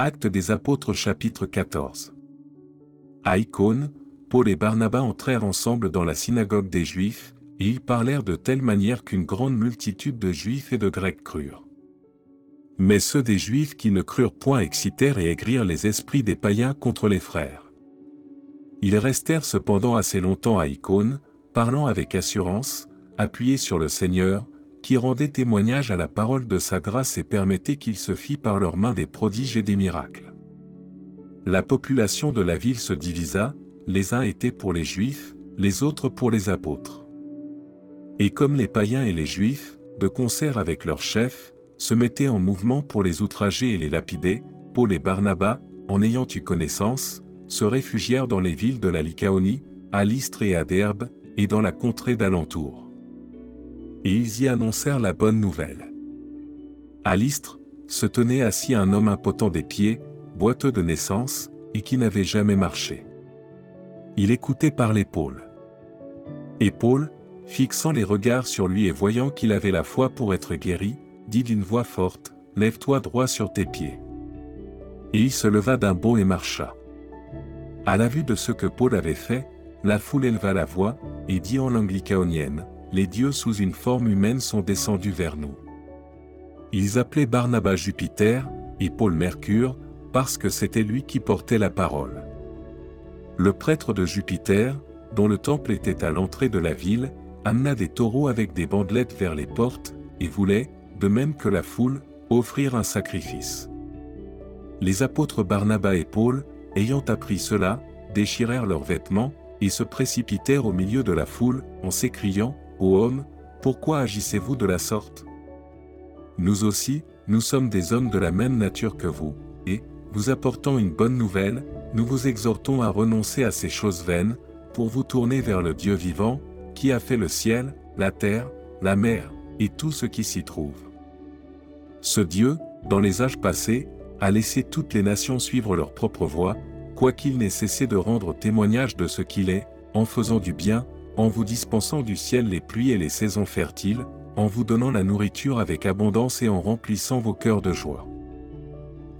Actes des Apôtres chapitre 14. À Icône, Paul et Barnabas entrèrent ensemble dans la synagogue des Juifs, et ils parlèrent de telle manière qu'une grande multitude de Juifs et de Grecs crurent. Mais ceux des Juifs qui ne crurent point excitèrent et aigrirent les esprits des païens contre les frères. Ils restèrent cependant assez longtemps à Icône, parlant avec assurance, appuyés sur le Seigneur, qui rendait témoignage à la parole de sa grâce et permettait qu'il se fît par leurs mains des prodiges et des miracles. La population de la ville se divisa, les uns étaient pour les Juifs, les autres pour les apôtres. Et comme les païens et les Juifs, de concert avec leurs chefs, se mettaient en mouvement pour les outrager et les lapider, Paul et Barnabas, en ayant eu connaissance, se réfugièrent dans les villes de la Lycaonie, à Lystre et à Derbe, et dans la contrée d'alentour. Et ils y annoncèrent la bonne nouvelle. À Lystre, se tenait assis un homme impotent des pieds, boiteux de naissance, et qui n'avait jamais marché. Il écoutait par l'épaule. Et Paul, fixant les regards sur lui et voyant qu'il avait la foi pour être guéri, dit d'une voix forte, Lève-toi droit sur tes pieds. Et il se leva d'un bond et marcha. À la vue de ce que Paul avait fait, la foule éleva la voix, et dit en langue Les dieux sous une forme humaine sont descendus vers nous. Ils appelaient Barnabas Jupiter, et Paul Mercure, parce que c'était lui qui portait la parole. Le prêtre de Jupiter, dont le temple était à l'entrée de la ville, amena des taureaux avec des bandelettes vers les portes, et voulait, de même que la foule, offrir un sacrifice. Les apôtres Barnabas et Paul, ayant appris cela, déchirèrent leurs vêtements, et se précipitèrent au milieu de la foule, en s'écriant, Ô homme, pourquoi agissez-vous de la sorte? Nous aussi, nous sommes des hommes de la même nature que vous, et, vous apportant une bonne nouvelle, nous vous exhortons à renoncer à ces choses vaines, pour vous tourner vers le Dieu vivant, qui a fait le ciel, la terre, la mer, et tout ce qui s'y trouve. Ce Dieu, dans les âges passés, a laissé toutes les nations suivre leur propre voie, quoiqu'il n'ait cessé de rendre témoignage de ce qu'il est, en faisant du bien, en vous dispensant du ciel les pluies et les saisons fertiles, en vous donnant la nourriture avec abondance et en remplissant vos cœurs de joie.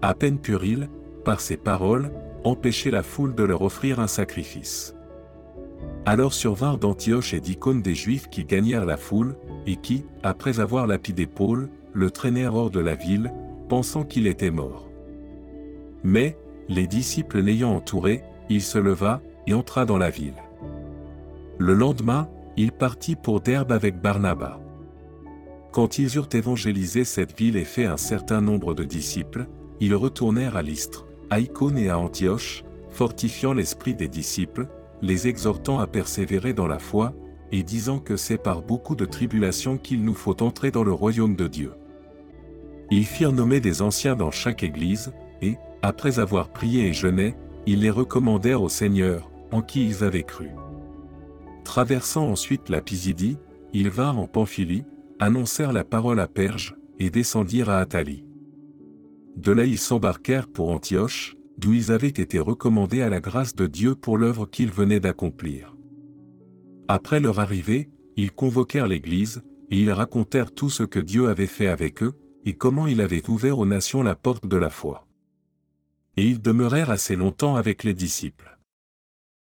À peine puéril, par ses paroles, empêcher la foule de leur offrir un sacrifice. Alors survinrent d'Antioche et d'Icône des Juifs qui gagnèrent la foule, et qui, après avoir lapidé Paul, le traînèrent hors de la ville, pensant qu'il était mort. Mais, les disciples l'ayant entouré, il se leva, et entra dans la ville. Le lendemain, il partit pour Derbe avec Barnabas. Quand ils eurent évangélisé cette ville et fait un certain nombre de disciples, ils retournèrent à Lystre, à Icône et à Antioche, fortifiant l'esprit des disciples, les exhortant à persévérer dans la foi, et disant que c'est par beaucoup de tribulations qu'il nous faut entrer dans le royaume de Dieu. Ils firent nommer des anciens dans chaque église, et, après avoir prié et jeûné, ils les recommandèrent au Seigneur, en qui ils avaient cru. Traversant ensuite la Pisidie, ils vinrent en Pamphylie, annoncèrent la parole à Perge, et descendirent à Athalie. De là ils s'embarquèrent pour Antioche, d'où ils avaient été recommandés à la grâce de Dieu pour l'œuvre qu'ils venaient d'accomplir. Après leur arrivée, ils convoquèrent l'Église, et ils racontèrent tout ce que Dieu avait fait avec eux, et comment il avait ouvert aux nations la porte de la foi. Et ils demeurèrent assez longtemps avec les disciples.